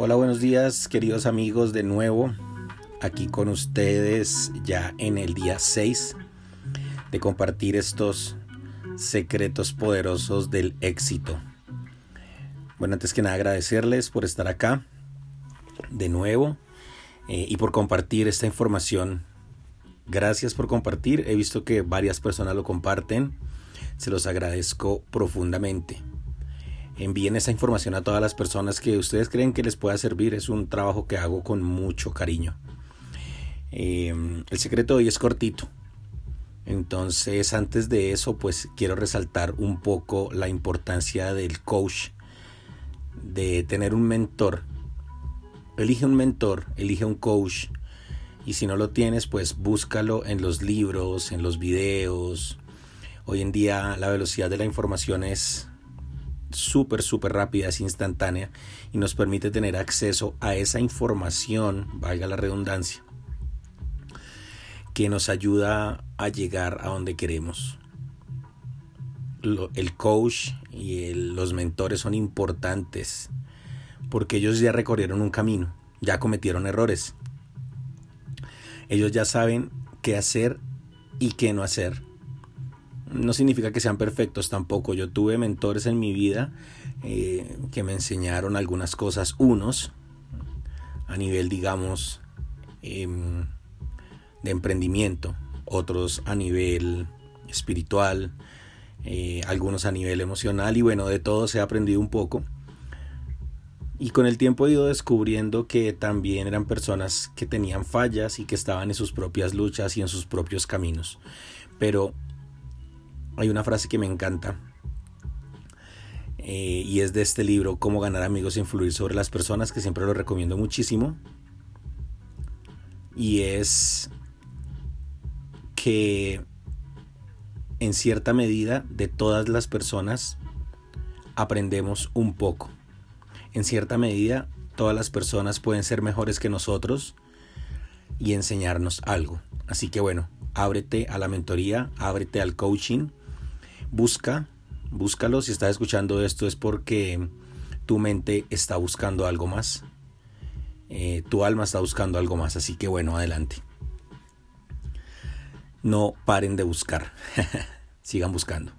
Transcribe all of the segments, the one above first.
Hola, buenos días queridos amigos de nuevo, aquí con ustedes ya en el día 6 de compartir estos secretos poderosos del éxito. Bueno, antes que nada agradecerles por estar acá de nuevo eh, y por compartir esta información. Gracias por compartir, he visto que varias personas lo comparten, se los agradezco profundamente envíen esa información a todas las personas que ustedes creen que les pueda servir. Es un trabajo que hago con mucho cariño. Em, el secreto de hoy es cortito. Entonces, antes de eso, pues quiero resaltar un poco la importancia del coach, de tener un mentor. Elige un mentor, elige un coach. Y si no lo tienes, pues búscalo en los libros, en los videos. Hoy en día la velocidad de la información es súper, súper rápida, es instantánea y nos permite tener acceso a esa información, valga la redundancia, que nos ayuda a llegar a donde queremos. el coach y los mentores son importantes porque ellos ya recorrieron un camino, ya cometieron errores. Ellos ya saben qué hacer y qué no hacer no significa que sean perfectos tampoco. Yo tuve mentores en mi vida eh, que me enseñaron algunas cosas, unos a nivel, digamos, em, de emprendimiento, otros a nivel espiritual, eh, algunos a nivel emocional y bueno, de todo se ha aprendido un poco. Y con el tiempo he ido descubriendo que también eran personas que tenían fallas y que estaban en sus propias luchas y en sus propios caminos. Pero hay una frase que me encanta eh, y es de este libro, Cómo ganar amigos e influir sobre las personas, que siempre lo recomiendo muchísimo. Y es que en cierta medida de todas las personas aprendemos un poco. En cierta medida todas las personas pueden ser mejores que nosotros y enseñarnos algo. Así que bueno, ábrete a la mentoría, ábrete al coaching Busca, búscalo. Si estás escuchando esto es porque tu mente está buscando algo más. Eh, tu alma está buscando algo más. Así que bueno, adelante. No paren de buscar. Sigan buscando.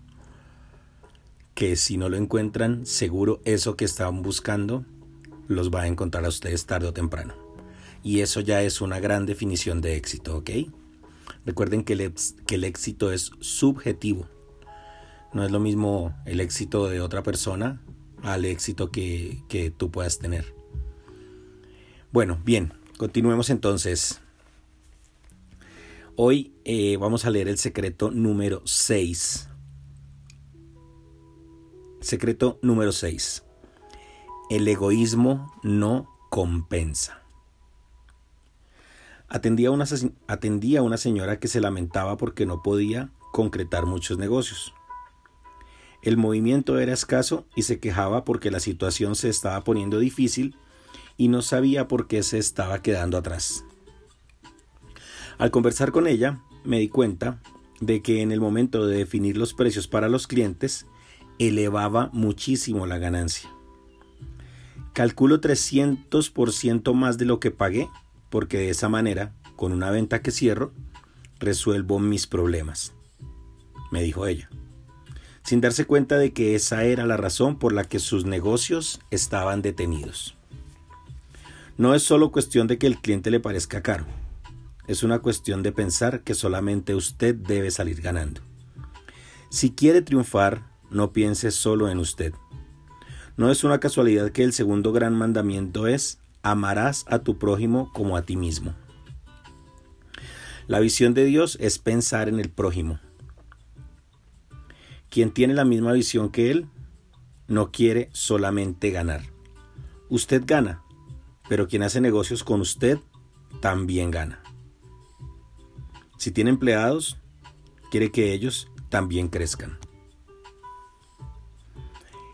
Que si no lo encuentran, seguro eso que están buscando los va a encontrar a ustedes tarde o temprano. Y eso ya es una gran definición de éxito, ¿ok? Recuerden que el, que el éxito es subjetivo. No es lo mismo el éxito de otra persona al éxito que, tú puedas tener. Bueno, bien, continuemos entonces. Hoy eh, vamos a leer el secreto número 6. Secreto número 6. El egoísmo no compensa. Atendía una, atendía a una señora que se lamentaba porque no podía concretar muchos negocios. El movimiento era escaso y se quejaba porque la situación se estaba poniendo difícil y no sabía por qué se estaba quedando atrás. Al conversar con ella, me di cuenta de que en el momento de definir los precios para los clientes, elevaba muchísimo la ganancia. Calculo 300% más de lo que pagué, porque de esa manera, con una venta que cierro, resuelvo mis problemas, me dijo ella sin darse cuenta de que esa era la razón por la que sus negocios estaban detenidos. No es solo cuestión de que el cliente le parezca caro, es una cuestión de pensar que solamente usted debe salir ganando. Si quiere triunfar, no piense solo en usted. No es una casualidad que el segundo gran mandamiento es amarás a tu prójimo como a ti mismo. La visión de Dios es pensar en el prójimo, quien tiene la misma visión que él no quiere solamente ganar. Usted gana, pero quien hace negocios con usted también gana. Si tiene empleados, quiere que ellos también crezcan.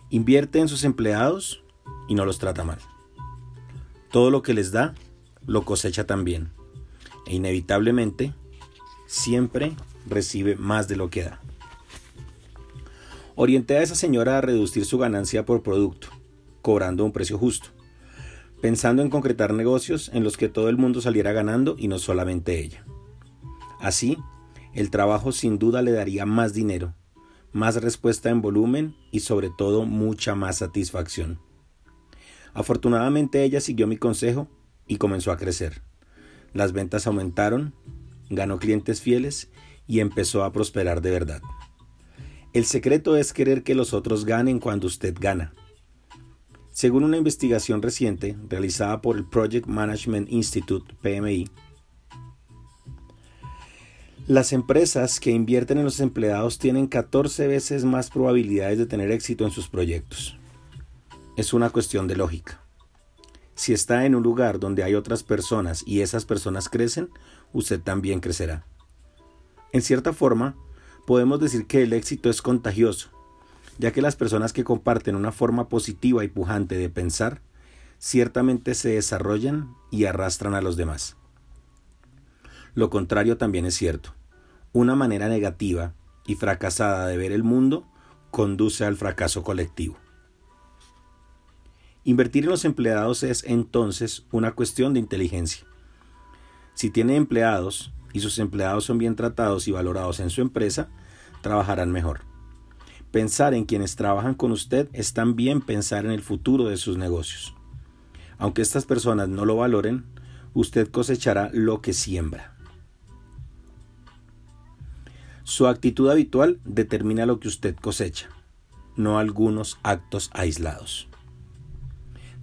Invierte en sus empleados y no los trata mal. Todo lo que les da, lo cosecha también. E inevitablemente, siempre recibe más de lo que da. Orienté a esa señora a reducir su ganancia por producto, cobrando un precio justo. pensando en concretar negocios en los que todo el mundo saliera ganando y no solamente ella. Así, el trabajo sin duda le daría más dinero, más respuesta en volumen y sobre todo mucha más satisfacción. Afortunadamente ella siguió mi consejo y comenzó a crecer. Las ventas aumentaron, ganó clientes fieles y empezó a prosperar de verdad. El secreto es querer que los otros ganen cuando usted gana. Según una investigación reciente realizada por el Project Management Institute, PMI, las empresas que invierten en los empleados tienen 14 veces más probabilidades de tener éxito en sus proyectos. Es una cuestión de lógica. Si está en un lugar donde hay otras personas y esas personas crecen, usted también crecerá. En cierta forma, podemos decir que el éxito es contagioso, ya que las personas que comparten una forma positiva y pujante de pensar, ciertamente se desarrollan y arrastran a los demás. Lo contrario también es cierto. Una manera negativa y fracasada de ver el mundo conduce al fracaso colectivo. Invertir en los empleados es entonces una cuestión de inteligencia. Si tiene empleados y sus empleados son bien tratados y valorados en su empresa, trabajarán mejor. Pensar en quienes trabajan con usted es también pensar en el futuro de sus negocios. Aunque estas personas no lo valoren, usted cosechará lo que siembra. Su actitud habitual determina lo que usted cosecha, no algunos actos aislados.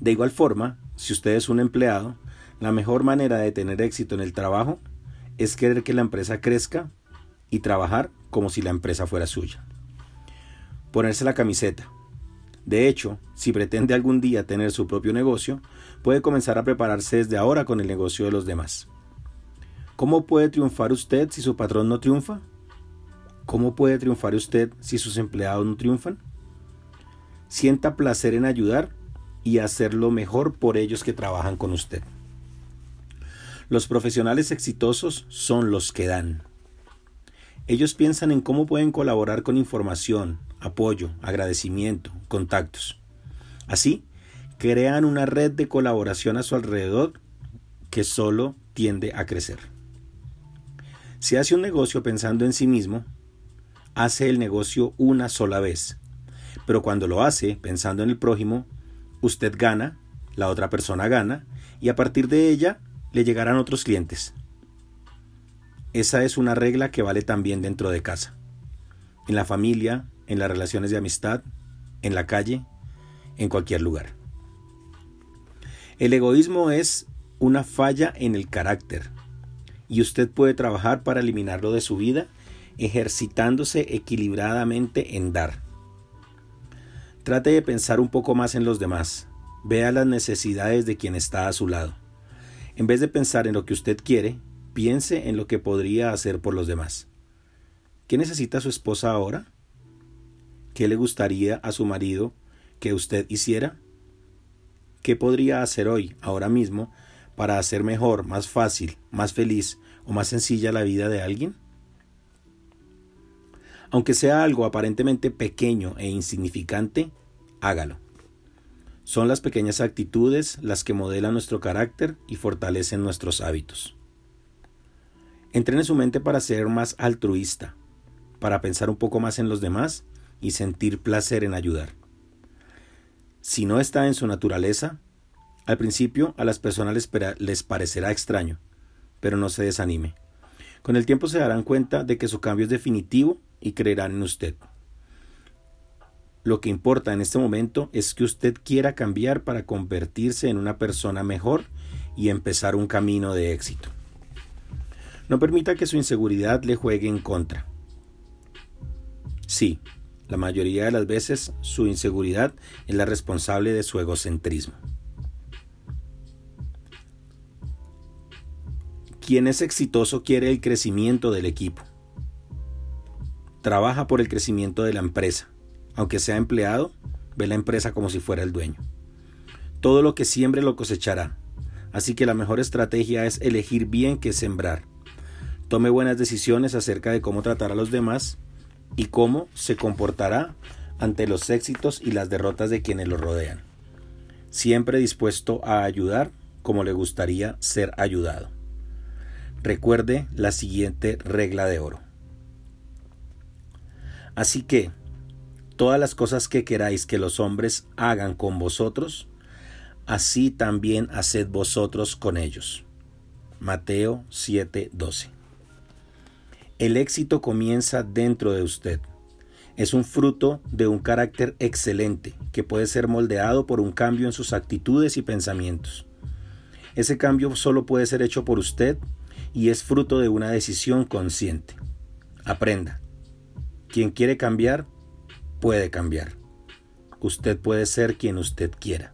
De igual forma, si usted es un empleado, la mejor manera de tener éxito en el trabajo es querer que la empresa crezca y trabajar como si la empresa fuera suya. Ponerse la camiseta. De hecho, si pretende algún día tener su propio negocio, puede comenzar a prepararse desde ahora con el negocio de los demás. ¿Cómo puede triunfar usted si su patrón no triunfa? ¿Cómo puede triunfar usted si sus empleados no triunfan? Sienta placer en ayudar y hacer lo mejor por ellos que trabajan con usted. Los profesionales exitosos son los que dan. Ellos piensan en cómo pueden colaborar con información, apoyo, agradecimiento, contactos. Así, crean una red de colaboración a su alrededor que solo tiende a crecer. Si hace un negocio pensando en sí mismo, hace el negocio una sola vez. Pero cuando lo hace pensando en el prójimo, usted gana, la otra persona gana, y a partir de ella le llegarán otros clientes. Esa es una regla que vale también dentro de casa. En la familia, en las relaciones de amistad, en la calle, en cualquier lugar. El egoísmo es una falla en el carácter y usted puede trabajar para eliminarlo de su vida ejercitándose equilibradamente en dar. Trate de pensar un poco más en los demás. Vea las necesidades de quien está a su lado. En vez de pensar en lo que usted quiere, piense en lo que podría hacer por los demás. ¿Qué necesita su esposa ahora? ¿Qué le gustaría a su marido que usted hiciera? ¿Qué podría hacer hoy, ahora mismo, para hacer mejor, más fácil, más feliz o más sencilla la vida de alguien? Aunque sea algo aparentemente pequeño e insignificante, hágalo. Son las pequeñas actitudes las que modelan nuestro carácter y fortalecen nuestros hábitos. Entrene su mente para ser más altruista, para pensar un poco más en los demás y sentir placer en ayudar. Si no está en su naturaleza, al principio a las personas les, les parecerá extraño, pero no se desanime. Con el tiempo se darán cuenta de que su cambio es definitivo y creerán en usted. Lo que importa en este momento es que usted quiera cambiar para convertirse en una persona mejor y empezar un camino de éxito. No permita que su inseguridad le juegue en contra. Sí, la mayoría de las veces su inseguridad es la responsable de su egocentrismo. Quien es exitoso quiere el crecimiento del equipo. Trabaja por el crecimiento de la empresa. Aunque sea empleado, ve la empresa como si fuera el dueño. Todo lo que siembre lo cosechará. Así que la mejor estrategia es elegir bien qué sembrar. Tome buenas decisiones acerca de cómo tratar a los demás y cómo se comportará ante los éxitos y las derrotas de quienes lo rodean. siempre dispuesto a ayudar como le gustaría ser ayudado. Recuerde la siguiente regla de oro. Así que, todas las cosas que queráis que los hombres hagan con vosotros, así también haced vosotros con ellos. Mateo 7:12. El éxito comienza dentro de usted. Es un fruto de un carácter excelente que puede ser moldeado por un cambio en sus actitudes y pensamientos. Ese cambio solo puede ser hecho por usted y es fruto de una decisión consciente. Aprenda. Quien quiere cambiar, puede cambiar. Usted puede ser quien usted quiera.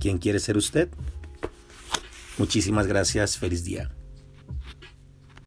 ¿Quién quiere ser usted? Muchísimas gracias. Feliz día.